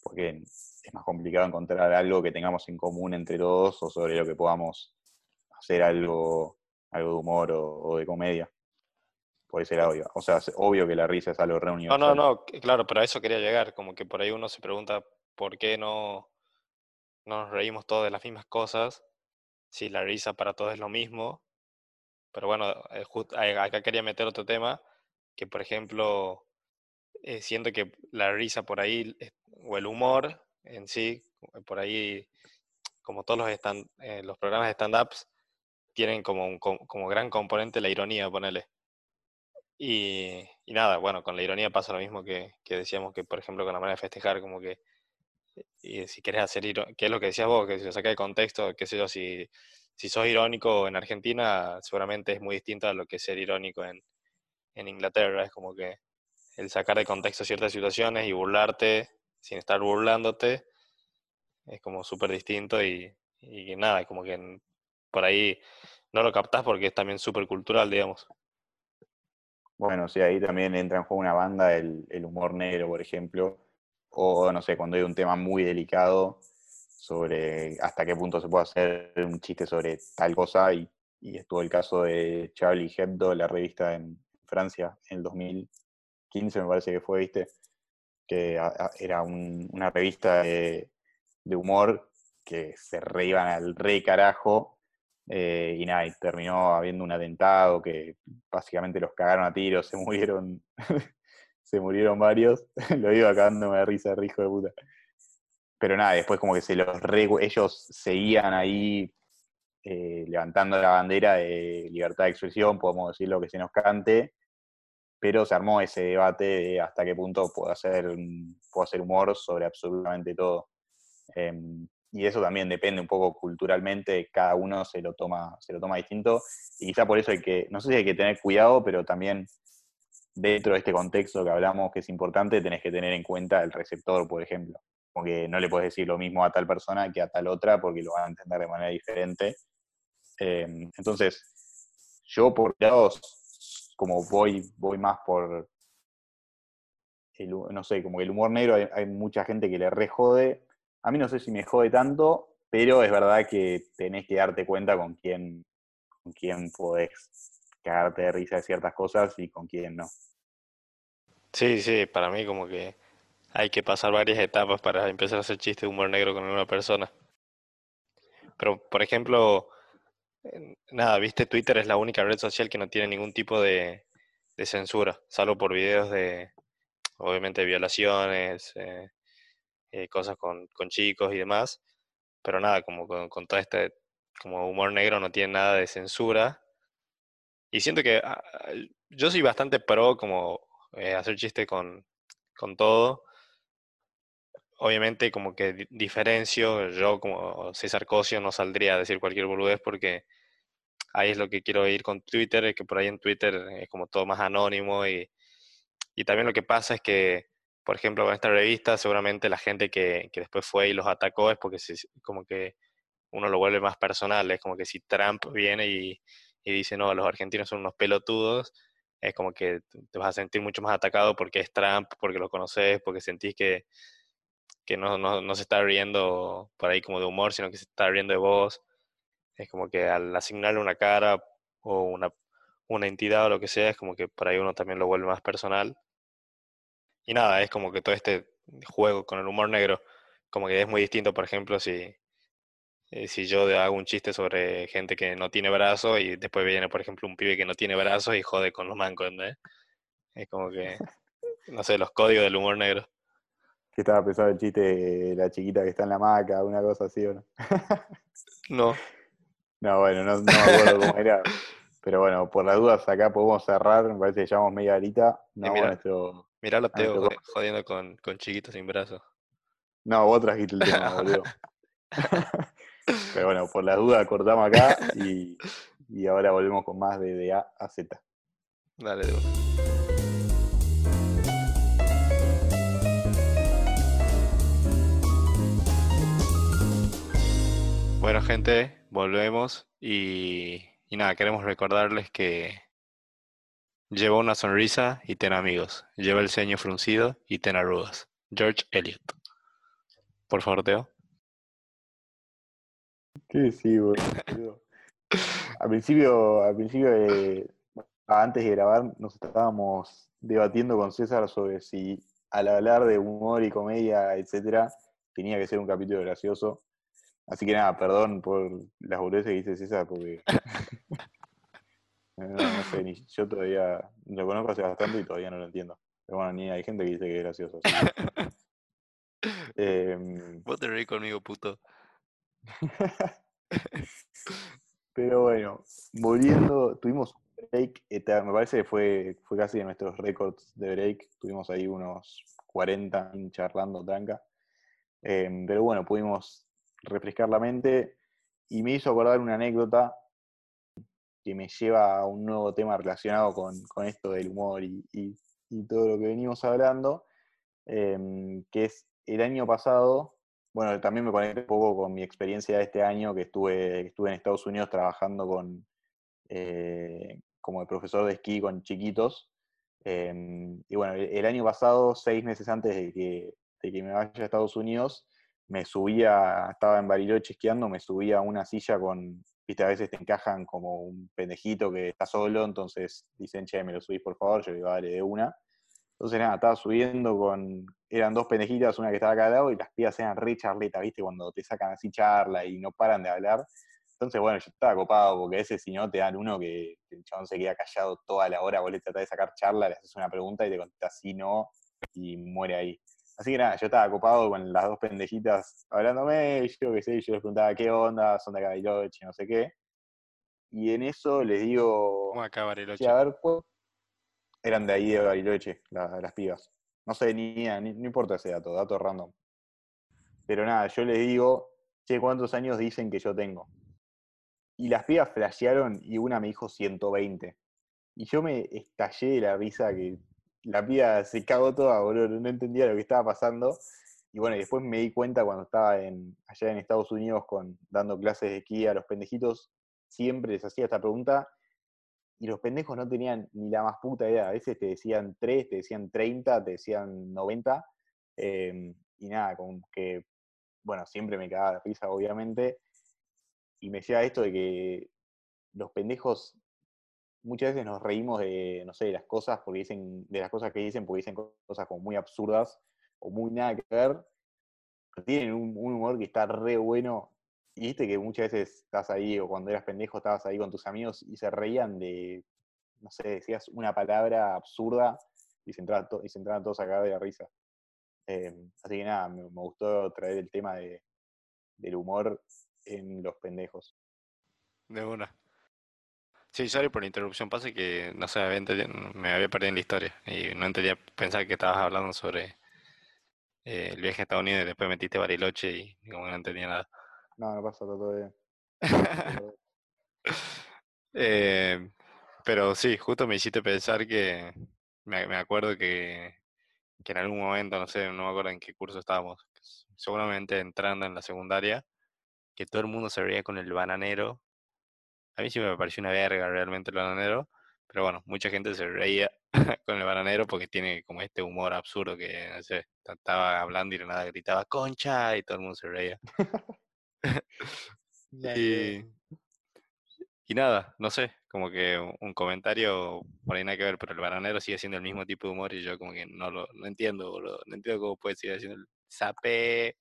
porque es más complicado encontrar algo que tengamos en común entre todos o sobre lo que podamos hacer algo, algo de humor o, de comedia. Por ese lado, o sea, es obvio que la risa es algo re No, no, no, claro, pero a eso quería llegar, como que por ahí uno se pregunta por qué no, no nos reímos todos de las mismas cosas, si la risa para todos es lo mismo, pero bueno, eh, acá quería meter otro tema, que por ejemplo, eh, siento que la risa por ahí, o el humor en sí, por ahí, como todos los, stand, eh, los programas de stand-ups, tienen como, un, como gran componente la ironía, ponele. Y, nada, bueno, con la ironía pasa lo mismo que, que, decíamos que, por ejemplo, con la manera de festejar, como que y si quieres hacer, ¿qué es lo que decías vos? Que si lo saca de contexto, qué sé yo, si, si sos irónico en Argentina, seguramente es muy distinto a lo que ser irónico en, en Inglaterra. Es como que el sacar de contexto ciertas situaciones y burlarte sin estar burlándote es como súper distinto y, y, nada, como que por ahí no lo captás porque es también súper cultural, digamos. Bueno, sí, ahí también entra en juego una banda, el, el, humor negro, por ejemplo, o no sé, cuando hay un tema muy delicado sobre hasta qué punto se puede hacer un chiste sobre tal cosa, y, y estuvo el caso de Charlie Hebdo, la revista en Francia, en el 2015 me parece que fue, viste, que era una revista de, humor que se reiban al re carajo, eh, y nada, y terminó habiendo un atentado que básicamente los cagaron a tiros, se murieron, se murieron varios, lo digo acabándome de risa, rico de puta. Pero nada, después como que se los ellos seguían ahí eh, levantando la bandera de libertad de expresión, podemos decir lo que se nos cante, pero se armó ese debate de hasta qué punto puedo hacer, puedo hacer humor sobre absolutamente todo. Em, y eso también depende un poco culturalmente, cada uno se lo toma, se lo toma distinto, y quizá por eso hay que, no sé si hay que tener cuidado, pero también dentro de este contexto que hablamos que es importante, tenés que tener en cuenta el receptor, por ejemplo. Como que no le puedes decir lo mismo a tal persona que a tal otra porque lo van a entender de manera diferente. Em, entonces, yo por lados como voy, voy más por, el, no sé, como que el humor negro hay, mucha gente que le re jode. A mí no sé si me jode tanto, pero es verdad que tenés que darte cuenta con quién, con quién podés cagarte de risa de ciertas cosas y con quién no. Sí, sí, para mí como que hay que pasar varias etapas para empezar a hacer chistes de humor negro con una persona. Pero, por ejemplo, Nada, viste, Twitter es la única red social que no tiene ningún tipo de, censura, salvo por videos de, obviamente, violaciones, eh, eh, cosas con, chicos y demás, pero nada, como con, todo este, como humor negro no tiene nada de censura. Y siento que ah, yo soy bastante pro como eh, hacer chiste con, con todo. Obviamente como que diferencio, yo como César Cosio no saldría a decir cualquier boludez porque ahí es lo que quiero ir con Twitter, es que por ahí en Twitter es como todo más anónimo y, y también lo que pasa es que, por ejemplo, con esta revista seguramente la gente que, que después fue y los atacó es porque se, como que uno lo vuelve más personal, es como que si Trump viene y, y dice, no, los argentinos son unos pelotudos, es como que te vas a sentir mucho más atacado porque es Trump, porque lo conoces, porque sentís que, que no, no, no se está riendo por ahí como de humor, sino que se está riendo de vos. Es como que al asignarle una cara o una, una entidad o lo que sea, es como que por ahí uno también lo vuelve más personal. Y nada, es como que todo este juego con el humor negro, como que es muy distinto, por ejemplo, si, eh, si yo hago un chiste sobre gente que no tiene brazos y después viene, por ejemplo, un pibe que no tiene brazos y jode con los mancos. Es como que, no sé, los códigos del humor negro. Que estaba pensando el chiste de la chiquita que está en la maca, una cosa así, ¿o no? No, No, bueno, no, no me acuerdo cómo era. Pero bueno, por las dudas acá podemos cerrar, me parece que llevamos media horita. No, mira. nuestro... mirá Ah, Teo jodi- jodiendo con, con chiquitos sin brazos. no vos trajiste el tema, boludo. Pero bueno, por las dudas cortamos acá y, y ahora volvemos con más de, de A a Z. Dale, de Bueno, gente, volvemos y, nada, queremos recordarles que lleva una sonrisa y ten amigos, lleva el ceño fruncido y ten arrugas. George Eliot. Por favor, Teo. ¿Qué sí, boludo? Al principio, al principio de- antes de grabar, nos estábamos debatiendo con César sobre si al hablar de humor y comedia, etcétera, tenía que ser un capítulo gracioso. Así que nada, perdón por las boludeces que dice César, porque no, no sé, ni yo todavía lo conozco hace bastante y todavía no lo entiendo. Pero bueno, ni hay gente que dice que es gracioso. que- Em, Vos te reí conmigo, puto. Pero bueno, volviendo, tuvimos un break eterno, me parece que fue, fue casi de nuestros récords de break, tuvimos ahí unos 40 charlando tranca. Em, pero bueno, pudimos refrescar la mente y me hizo acordar una anécdota que me lleva a un nuevo tema relacionado con, con esto del humor y, y- todo lo que venimos hablando, em, que es el año pasado, bueno, también me conecté un poco con mi experiencia de este año, que estuve, estuve en Estados Unidos trabajando con, eh, como de profesor de esquí con chiquitos. em, y bueno, el, el año pasado, seis meses antes de que, de que me vaya a Estados Unidos, me subía, estaba en Bariloche esquiando, me subía a una silla con, viste, a veces te encajan como un pendejito que está solo, entonces dicen, che, me lo subís por favor, yo digo, dale, de una. Entonces nada, estaba subiendo con, eran dos pendejitas, una que estaba acá al lado y las pibas eran re charletas, viste, cuando te sacan así charla y no paran de hablar. Entonces, bueno, yo estaba copado porque a veces si no te dan uno que el chabón se queda callado toda la hora, vos le tratás de sacar charla, le haces una pregunta y te contestás sí, no, y muere ahí. Así que nada, yo estaba copado con las dos pendejitas hablándome, y yo qué sé, yo les preguntaba qué onda, son de acá Bariloche, no sé qué. Y en eso les digo, ¿Cómo acá Bariloche? A ver, ¿cuál- Eran de ahí de Bariloche, la- las pibas. No sé, ni, ni- no importa ese dato, dato random. Pero nada, yo les digo, che, ¿cuántos años dicen que yo tengo? Y las pibas flashearon y una me dijo 120. Y yo me estallé de la risa que la piba se cagó toda, boludo, no entendía lo que estaba pasando. Y bueno, y después me di cuenta cuando estaba en, allá en Estados Unidos con, dando clases de esquí a los pendejitos, siempre les hacía esta pregunta y los pendejos no tenían ni la más puta idea. A veces te decían 3, te decían 30, te decían 90. eh, y nada, como que, bueno, siempre me cagaba la risa, obviamente. Y me lleva a esto de que los pendejos muchas veces nos reímos de, no sé, de las cosas porque dicen, de las cosas que dicen, porque dicen cosas como muy absurdas o muy nada que ver. Tienen un, humor que está re bueno. Y viste que muchas veces estás ahí, o cuando eras pendejo estabas ahí con tus amigos y se reían de, no sé, decías una palabra absurda y se entraban, to- y se entraban todos a cagar de la risa. Eh, así que nada, me, me gustó traer el tema de, del humor en los pendejos. De una. Sí, sorry por la interrupción. Pasa que, no sé, había me había perdido en la historia y no entendía, pensaba que estabas hablando sobre eh, el viaje a Estados Unidos y después metiste Bariloche y como que no entendía nada. No, no pasa todo bien. Eh, pero sí, justo me hiciste pensar que me, me acuerdo que, que en algún momento, no sé, no me acuerdo en qué curso estábamos, seguramente entrando en la secundaria, que todo el mundo se reía con el bananero. A mí sí me pareció una verga realmente el bananero, pero bueno, mucha gente se reía con el bananero porque tiene como este humor absurdo que, no sé, estaba hablando y de nada gritaba concha y todo el mundo se reía. Y, y nada, no sé, como que un- comentario por ahí nada que ver, pero el bananero sigue siendo el mismo tipo de humor y yo como que no lo no entiendo, boludo, no entiendo cómo puede seguir haciendo, el- Sapé.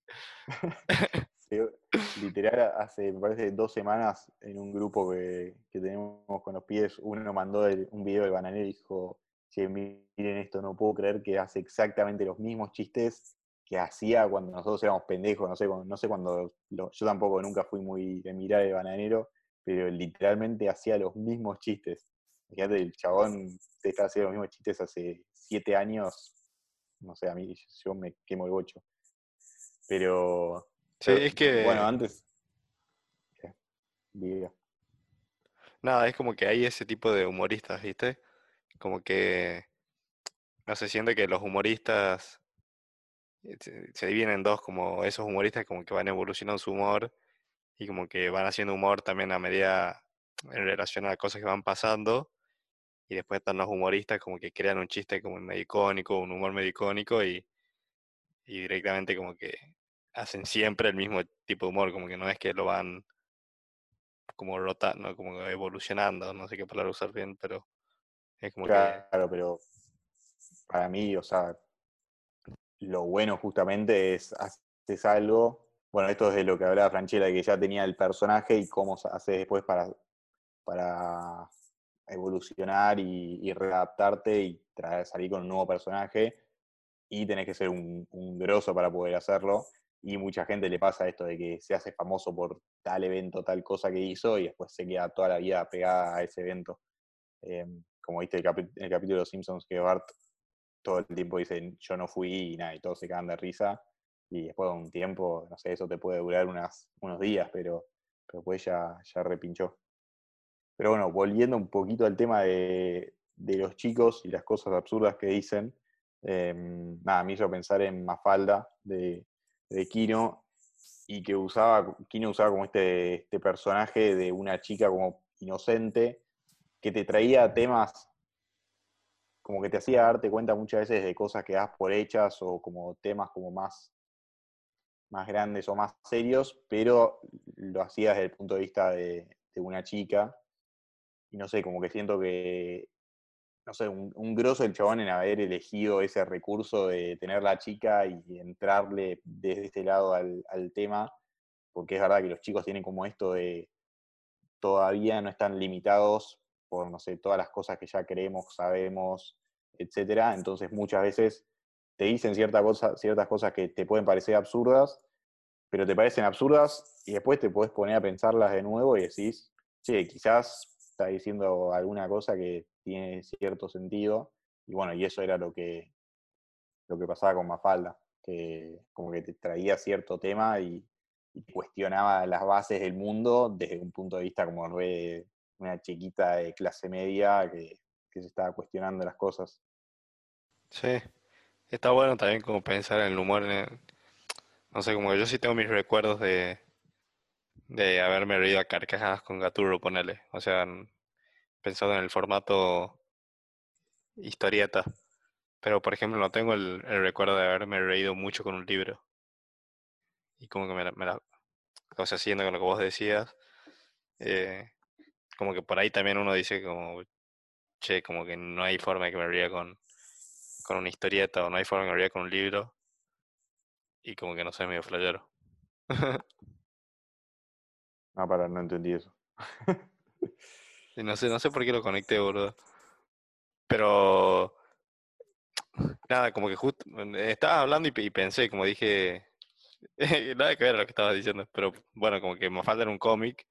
Literal, hace, me parece, dos semanas en un grupo que, tenemos con los pies, uno mandó un video del bananero y dijo, che, miren esto, no puedo creer que hace exactamente los mismos chistes que hacía cuando nosotros éramos pendejos, no sé, no sé cuando, yo tampoco nunca fui muy de mirar el bananero, pero literalmente hacía los mismos chistes. Fíjate, el chabón está haciendo los mismos chistes hace siete años, no sé, a mí yo me quemo el bocho. Pero Sí, es que. Bueno, antes. Nada, es como que hay ese tipo de humoristas, ¿viste? Como que. No se siente que los humoristas eh, se, dividen en dos, como esos humoristas como que van evolucionando su humor y como que van haciendo humor también a medida en relación a cosas que van pasando. Y después están los humoristas como que crean un chiste como un medicónico, un humor medicónico y, y directamente como que hacen siempre el mismo tipo de humor, como que no es que lo van como rotando, como evolucionando, no sé qué palabra usar bien, pero es como claro, Claro, pero para mí, o sea, lo bueno justamente es haces algo, bueno, esto es de lo que hablaba Franchella, que ya tenía el personaje y cómo haces después para, para evolucionar y, y readaptarte y traer, salir con un nuevo personaje y tenés que ser un, un grosso para poder hacerlo y mucha gente le pasa esto de que se hace famoso por tal evento, tal cosa que hizo y después se queda toda la vida pegada a ese evento. Em, como viste el, el, capítulo de Los Simpsons que Bart todo el tiempo dice yo no fui y nada, y todos se quedan de risa y después de un tiempo, no sé, eso te puede durar unos días, pero, pero pues ya, ya repinchó. Pero bueno, volviendo un poquito al tema de, de los chicos y las cosas absurdas que dicen, em, nada, me hizo pensar en Mafalda de, de Kino y que usaba, Kino usaba como este, este personaje de una chica como inocente que te traía temas como que te hacía darte cuenta muchas veces de cosas que das por hechas o como temas como más, más grandes o más serios, pero lo hacía desde el punto de vista de, de una chica. Y no sé, como que siento que no sé, un, grosso el chabón en haber elegido ese recurso de tener la chica y entrarle desde este lado al, tema, porque es verdad que los chicos tienen como esto de todavía no están limitados por, no sé, todas las cosas que ya creemos, sabemos, etcétera. Entonces muchas veces te dicen cierta cosa, ciertas cosas que te pueden parecer absurdas, pero te parecen absurdas y después te puedes poner a pensarlas de nuevo y decís, sí, quizás está diciendo alguna cosa que tiene cierto sentido. Y bueno, y eso era lo que, lo que pasaba con Mafalda, que como que te traía cierto tema y, cuestionaba las bases del mundo desde un punto de vista como de una chiquita de clase media que, que se estaba cuestionando las cosas. Sí, está bueno también como pensar en el humor. no sé, como yo sí tengo mis recuerdos de, de haberme reído a carcajadas con Gaturro, ponele. O sea, pensado en el formato historieta. Pero, por ejemplo, no tengo el, recuerdo de haberme reído mucho con un libro. Y como que me, me la... O sea, siguiendo con lo que vos decías, eh, como que por ahí también uno dice como, che, como que no hay forma de que me ría con, con una historieta o no hay forma de que me ría con un libro. Y como que no sé, medio flayero. ah, para, no entendí eso. No sé, no sé por qué lo conecté, boludo. Pero nada, como que justo estaba hablando y, pensé, como dije, nada que ver a lo que estabas diciendo, pero bueno, como que me falta un cómic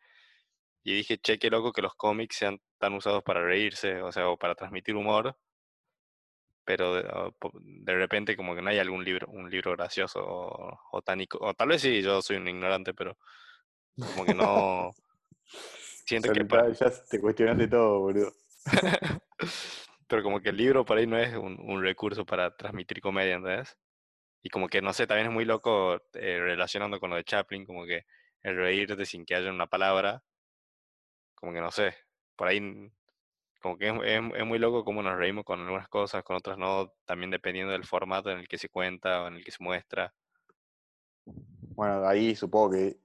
y dije, che, qué loco que los cómics sean tan usados para reírse, o sea, o para transmitir humor, pero de, repente como que no hay algún libro, un libro gracioso o, o tan, o tal vez sí, yo soy un ignorante, pero como que no... Siento que ya te cuestionaste todo, boludo. Pero como que el libro por ahí no es un, recurso para transmitir comedia, ¿entendés? Y como que, no sé, también es muy loco eh, relacionando con lo de Chaplin, como que el reírte sin que haya una palabra, como que no sé, por ahí como que es, es, muy loco cómo nos reímos con algunas cosas, con otras no, también dependiendo del formato en el que se cuenta o en el que se muestra. Bueno, ahí supongo que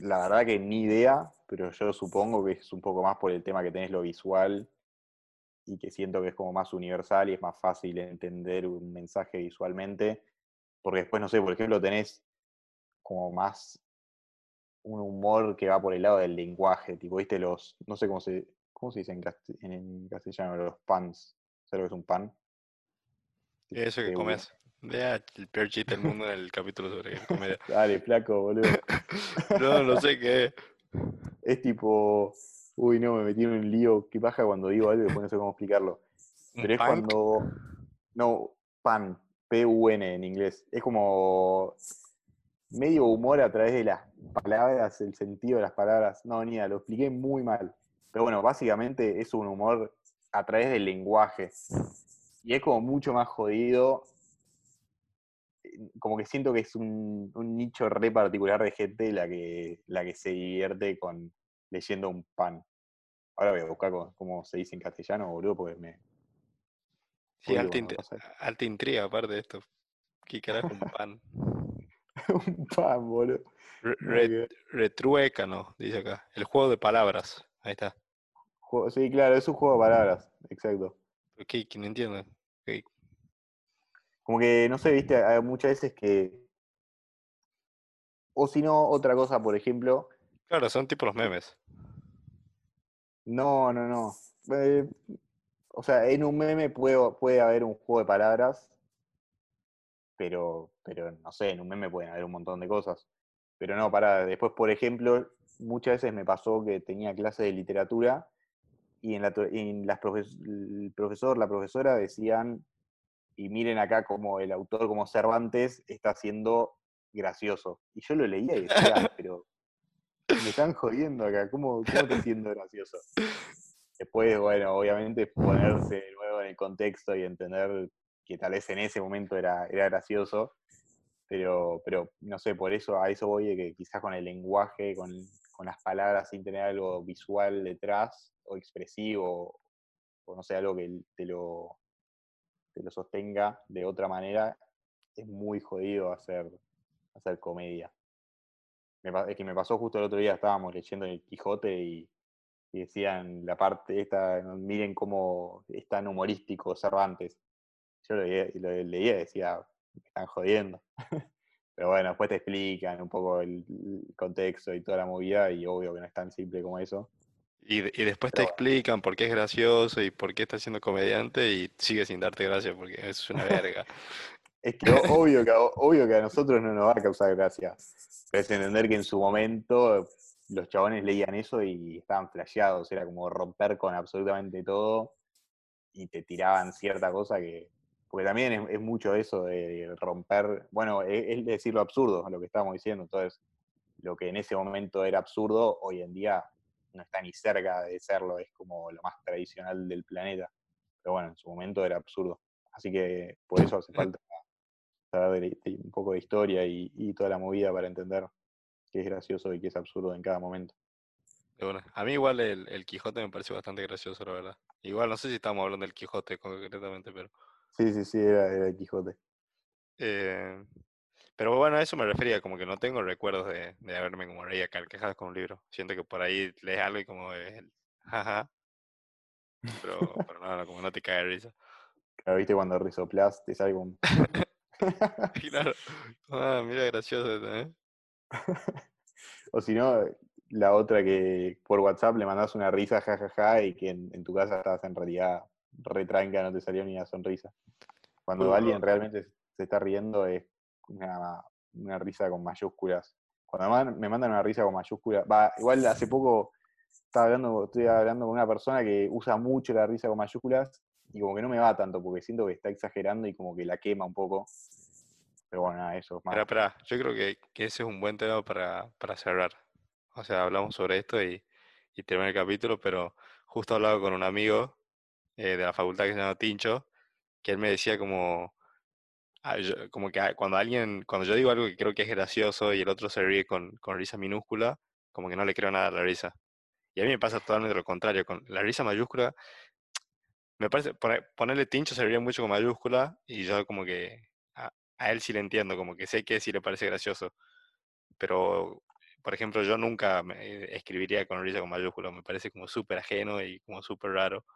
la verdad que ni idea, pero yo supongo que es un poco más por el tema que tenés lo visual y que siento que es como más universal y es más fácil entender un mensaje visualmente. Porque después, no sé, por ejemplo, tenés como más un humor que va por el lado del lenguaje, tipo, viste, los, no sé cómo se, cómo se dice en, cast- en- en castellano, los pans. ¿Sabes lo que es un pan? Eso que Tipo, comes. Vea el peor chiste del mundo en el capítulo sobre comedia. Dale, flaco, boludo. No, no sé qué. Es tipo, uy, no, me metí en un lío, qué paja cuando digo algo después no sé cómo explicarlo. ¿Un Pero es punk? cuando, no, pan, P-U-N en inglés. Es como medio humor a través de las palabras, el sentido de las palabras. No, ni lo expliqué muy mal. Pero bueno, básicamente es un humor a través del lenguaje. Y es como mucho más jodido. Como que siento que es un, un nicho re particular de gente la que, la que se divierte con leyendo un pan. Ahora voy a buscar cómo, se dice en castellano, boludo, porque me. Sí, alta, intriga aparte de esto. ¿Qué carajo un pan? un pan, boludo. Re- retruécano, dice acá. El juego de palabras. Ahí está. Sí, claro, es un juego de palabras, exacto. Ok, que no entiendo. Ok. Como que, no sé, viste, hay muchas veces que. O si no, otra cosa, por ejemplo. Claro, son tipo los memes. No, no, no. Eh, o sea, en un meme puede, puede haber un juego de palabras, pero, pero no sé, en un meme pueden haber un montón de cosas. Pero no, para después, por ejemplo, muchas veces me pasó que tenía clase de literatura y en, la, en las profes- el profesor, la profesora decían, y miren acá como el autor, como Cervantes, está siendo gracioso. Y yo lo leía y decía, pero me están jodiendo acá, ¿cómo, cómo está siendo gracioso? Después, bueno, obviamente ponerse de nuevo en el contexto y entender que tal vez en ese momento era, era gracioso, pero, pero no sé, por eso a eso voy de que quizás con el lenguaje, con, con las palabras sin tener algo visual detrás o expresivo, o no sé, algo que te lo, te lo sostenga de otra manera, es muy jodido hacer, hacer comedia. Me es que me pasó justo el otro día, estábamos leyendo el Quijote y, decían la parte esta, miren cómo es tan humorístico Cervantes. Yo lo leía, y decía, me están jodiendo. Pero bueno, después te explican un poco el contexto y toda la movida y obvio que no es tan simple como eso. Y, y después te Pero explican por qué es gracioso y por qué está siendo comediante y sigue sin darte gracia porque es una verga. Es que obvio que, obvio que a nosotros no nos va a causar gracia. Pero es entender que en su momento los chabones leían eso y estaban flasheados. Era como romper con absolutamente todo y te tiraban cierta cosa que. Porque también es, es mucho eso de romper. Bueno, es, es decir lo absurdo, lo que estábamos diciendo. Entonces, lo que en ese momento era absurdo, hoy en día no está ni cerca de serlo. Es como lo más tradicional del planeta. Pero bueno, en su momento era absurdo. Así que por eso hace falta saber de- de un poco de historia y, y toda la movida para entender qué es gracioso y qué es absurdo en cada momento. Una. A mí igual el, el Quijote me pareció bastante gracioso, la verdad. Igual no sé si estamos hablando del Quijote concretamente, pero... Sí, sí, sí, era, era el Quijote. eh, pero bueno, a eso me refería, como que no tengo recuerdos de, de haberme como reído carcajadas con un libro. Siento que por ahí lees algo y como es el jaja. Pero, pero no, no, como no te cae de risa. Claro, viste cuando risoplas te sale un... Claro. Ah, mira, gracioso, esto, ¿eh? o si no, la otra que por WhatsApp le mandás una risa, jajaja, y que en, en tu casa estabas en realidad retranca, no te salió ni una sonrisa. Cuando Uh, alguien realmente se está riendo es una, risa con mayúsculas. Cuando me mandan una risa con mayúsculas, va, igual hace poco estaba hablando, estoy hablando con una persona que usa mucho la risa con mayúsculas y como que no me va tanto porque siento que está exagerando y como que la quema un poco. Pero bueno, eso es más. Espera, espera, yo creo que, que ese es un buen tema para, para cerrar. O sea, hablamos sobre esto y, y termina el capítulo, pero justo hablaba con un amigo eh, de la facultad que se llama Tincho, que él me decía como, como que ah, cuando alguien, cuando yo digo algo que creo que es gracioso y el otro se ríe con, con risa minúscula, como que no le creo nada a la risa. Y a mí me pasa totalmente lo contrario, con la risa mayúscula, me parece, pone- ponerle Tincho se ríe mucho con mayúscula y yo como que a, a él sí le entiendo, como que sé que sí le parece gracioso, pero por ejemplo yo nunca me escribiría con risa con mayúscula, me parece como súper ajeno y como súper raro.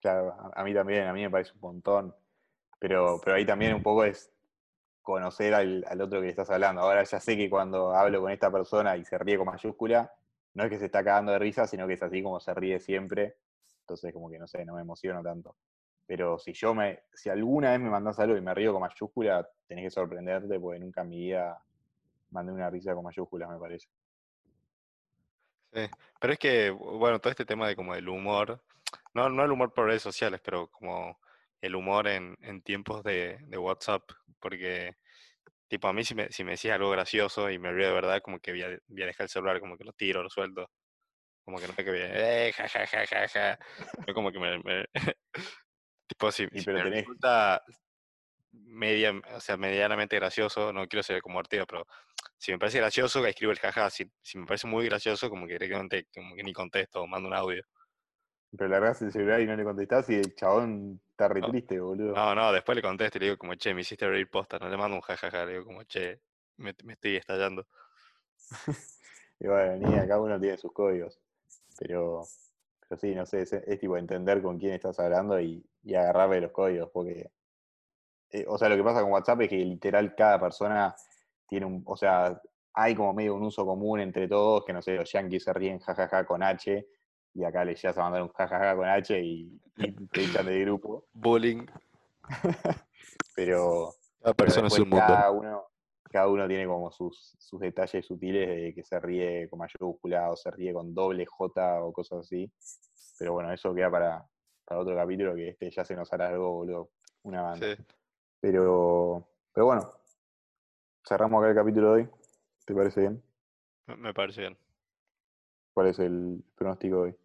Claro, a, a mí también, a mí me parece un montón. Pero, pero ahí también un poco es conocer al, al otro que le estás hablando. Ahora ya sé que cuando hablo con esta persona y se ríe con mayúscula, no es que se está cagando de risa, sino que es así como se ríe siempre. Entonces, como que no sé, no me emociono tanto. Pero si yo me, si alguna vez me mandás algo y me río con mayúscula, tenés que sorprenderte, porque nunca en mi vida mandé una risa con mayúsculas, me parece. Sí, pero es que, bueno, todo este tema de como el humor, no, no el humor por redes sociales, pero como el humor en, en tiempos de, de WhatsApp, porque tipo a mí si me, si me decís algo gracioso y me río de verdad, como que voy a, voy a dejar el celular, como que lo tiro, lo suelto. Como que no que voy a, eh, ja, ja, ja, ja, ja. Yo como que me, me- tipo si, si pero me tenés- resulta media, o sea, medianamente gracioso, no quiero ser como artero, pero si me parece gracioso, escribo el jaja, si, si me parece muy gracioso, como que directamente como que ni contesto, o mando un audio. Pero largás el celular y no le contestás y el chabón está re No, triste, boludo. No, no, después le contesto y le digo como, che, me hiciste reír posta, no le mando un jajaja, le digo como, che, me, me estoy estallando. Y bueno, ni cada uno tiene sus códigos. Pero, pero sí, no sé, es, es tipo entender con quién estás hablando y, y agarrarle los códigos, porque, eh, o sea, lo que pasa con WhatsApp es que literal cada persona tiene un, o sea, hay como medio un uso común entre todos, que no sé, los yankees se ríen jajaja con H, y acá le llegas a mandar un jajaja con H y, y te echan del grupo, Bullying, pero, cada pero persona es después un mundo. cada uno, cada uno tiene como sus, sus detalles sutiles de que se ríe con mayúscula o se ríe con doble J o cosas así. Pero bueno, eso queda para, para otro capítulo que este ya se nos alargó, boludo. Una banda. Sí. Pero, pero bueno, cerramos acá el capítulo de hoy. ¿Te parece bien? Me parece bien. ¿Cuál es el pronóstico de hoy?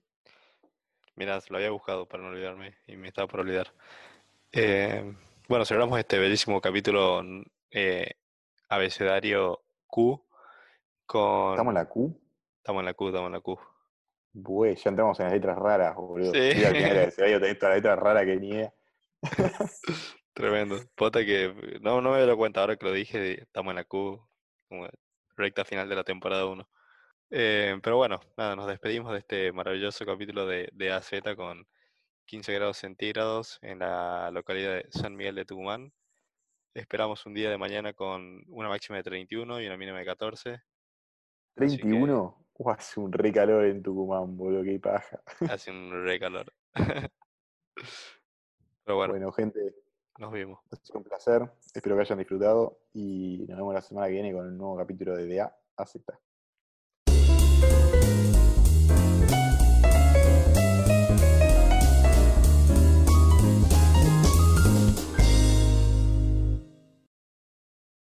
Mirá, lo había buscado para no olvidarme y me estaba por olvidar. Eh, bueno, cerramos este bellísimo capítulo eh, abecedario Q con... ¿Estamos en la Q? Estamos en la Q, estamos en la Q. Bueh, ya entramos en las letras raras, boludo. Sí. Sí, al final del abecedario tenés todas las letras raras que ni idea. Tremendo. Pota que no, no me doy cuenta ahora que lo dije, estamos en la Q, como recta final de la temporada 1. Pero bueno, nada, nos despedimos de este maravilloso capítulo de, de AZ con 15 grados centígrados en la localidad de San Miguel de Tucumán. Esperamos un día de mañana con una máxima de 31 y una mínima de 14. Así que 31. Uh, hace un re calor en Tucumán, boludo, qué paja. hace un re calor. Pero bueno, Bueno, gente, nos vimos. ha sido un placer. Espero que hayan disfrutado y nos vemos la semana que viene con un nuevo capítulo de DA a Z.